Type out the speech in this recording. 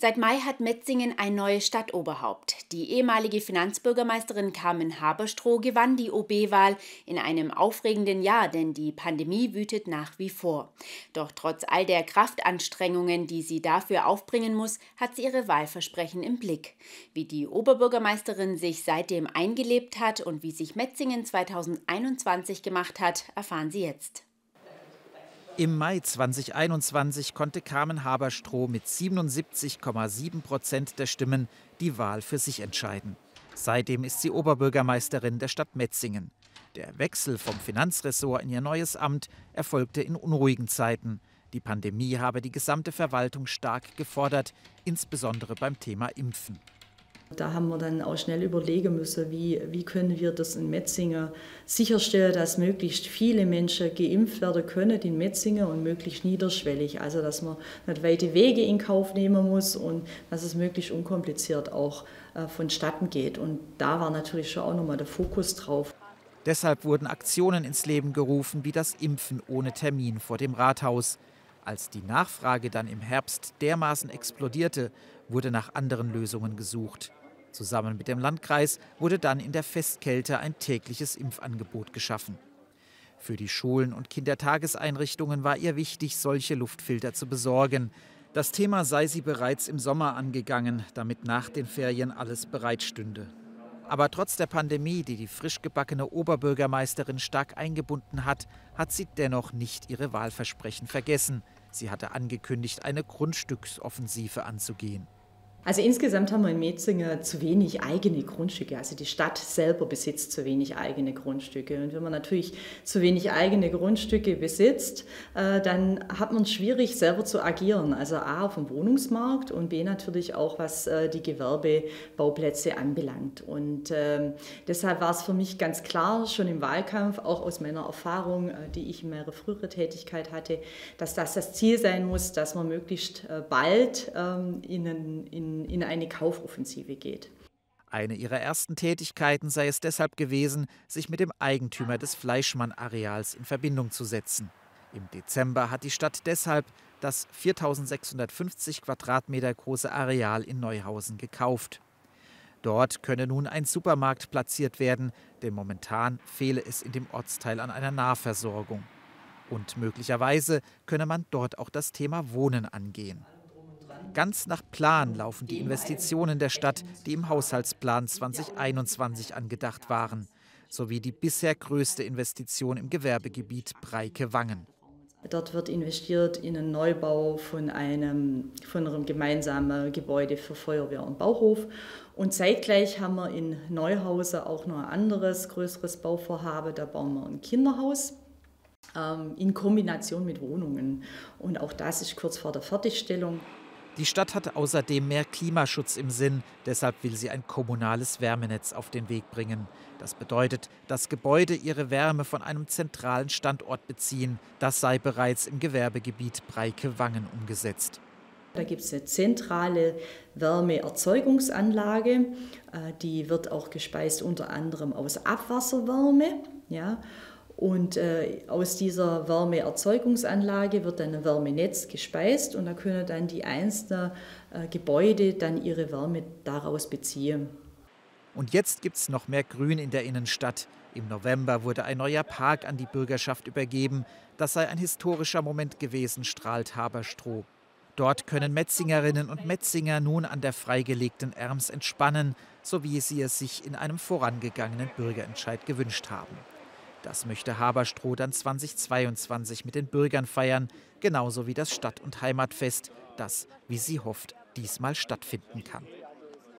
Seit Mai hat Metzingen ein neues Stadtoberhaupt. Die ehemalige Finanzbürgermeisterin Carmen Haberstroh gewann die OB-Wahl in einem aufregenden Jahr, denn die Pandemie wütet nach wie vor. Doch trotz all der Kraftanstrengungen, die sie dafür aufbringen muss, hat sie ihre Wahlversprechen im Blick. Wie die Oberbürgermeisterin sich seitdem eingelebt hat und wie sich Metzingen 2021 gemacht hat, erfahren Sie jetzt. Im Mai 2021 konnte Carmen Haberstroh mit 77,7 Prozent der Stimmen die Wahl für sich entscheiden. Seitdem ist sie Oberbürgermeisterin der Stadt Metzingen. Der Wechsel vom Finanzressort in ihr neues Amt erfolgte in unruhigen Zeiten. Die Pandemie habe die gesamte Verwaltung stark gefordert, insbesondere beim Thema Impfen. Da haben wir dann auch schnell überlegen müssen, wie, wie können wir das in Metzingen sicherstellen, dass möglichst viele Menschen geimpft werden können in Metzingen und möglichst niederschwellig. Also dass man nicht weite Wege in Kauf nehmen muss und dass es möglichst unkompliziert auch äh, vonstatten geht. Und da war natürlich schon auch nochmal der Fokus drauf. Deshalb wurden Aktionen ins Leben gerufen, wie das Impfen ohne Termin vor dem Rathaus. Als die Nachfrage dann im Herbst dermaßen explodierte, wurde nach anderen Lösungen gesucht. Zusammen mit dem Landkreis wurde dann in der Festkälte ein tägliches Impfangebot geschaffen. Für die Schulen und Kindertageseinrichtungen war ihr wichtig, solche Luftfilter zu besorgen. Das Thema sei sie bereits im Sommer angegangen, damit nach den Ferien alles bereitstünde. Aber trotz der Pandemie, die die frisch gebackene Oberbürgermeisterin stark eingebunden hat, hat sie dennoch nicht ihre Wahlversprechen vergessen. Sie hatte angekündigt, eine Grundstücksoffensive anzugehen. Also insgesamt haben wir in Metzingen zu wenig eigene Grundstücke. Also die Stadt selber besitzt zu wenig eigene Grundstücke. Und wenn man natürlich zu wenig eigene Grundstücke besitzt, äh, dann hat man es schwierig, selber zu agieren. Also A auf dem Wohnungsmarkt und B natürlich auch, was äh, die Gewerbebauplätze anbelangt. Und ähm, deshalb war es für mich ganz klar, schon im Wahlkampf, auch aus meiner Erfahrung, äh, die ich in meiner früheren Tätigkeit hatte, dass das das Ziel sein muss, dass man möglichst bald ähm, in, in in, eine Kaufoffensive geht. Eine ihrer ersten Tätigkeiten sei es deshalb gewesen, sich mit dem Eigentümer des Fleischmann-Areals in Verbindung zu setzen. Im Dezember hat die Stadt deshalb das 4650 Quadratmeter große Areal in Neuhausen gekauft. Dort könne nun ein Supermarkt platziert werden, denn momentan fehle es in dem Ortsteil an einer Nahversorgung. Und möglicherweise könne man dort auch das Thema Wohnen angehen. Ganz nach Plan laufen die Investitionen der Stadt, die im Haushaltsplan 2021 angedacht waren, sowie die bisher größte Investition im Gewerbegebiet Breike-Wangen. Dort wird investiert in einen Neubau von einem, von einem gemeinsamen Gebäude für Feuerwehr und Bauhof. Und zeitgleich haben wir in Neuhausen auch noch ein anderes, größeres Bauvorhaben. Da bauen wir ein Kinderhaus ähm, in Kombination mit Wohnungen. Und auch das ist kurz vor der Fertigstellung. Die Stadt hat außerdem mehr Klimaschutz im Sinn, deshalb will sie ein kommunales Wärmenetz auf den Weg bringen. Das bedeutet, dass Gebäude ihre Wärme von einem zentralen Standort beziehen. Das sei bereits im Gewerbegebiet Breike-Wangen umgesetzt. Da gibt es eine zentrale Wärmeerzeugungsanlage, äh, die wird auch gespeist unter anderem aus Abwasserwärme. Ja. Und äh, aus dieser Wärmeerzeugungsanlage wird dann ein Wärmenetz gespeist und da können dann die einzelnen äh, Gebäude dann ihre Wärme daraus beziehen. Und jetzt gibt es noch mehr Grün in der Innenstadt. Im November wurde ein neuer Park an die Bürgerschaft übergeben. Das sei ein historischer Moment gewesen, strahlt Haberstroh. Dort können Metzingerinnen und Metzinger nun an der freigelegten Erms entspannen, so wie sie es sich in einem vorangegangenen Bürgerentscheid gewünscht haben. Das möchte Haberstroh dann 2022 mit den Bürgern feiern, genauso wie das Stadt- und Heimatfest, das, wie sie hofft, diesmal stattfinden kann.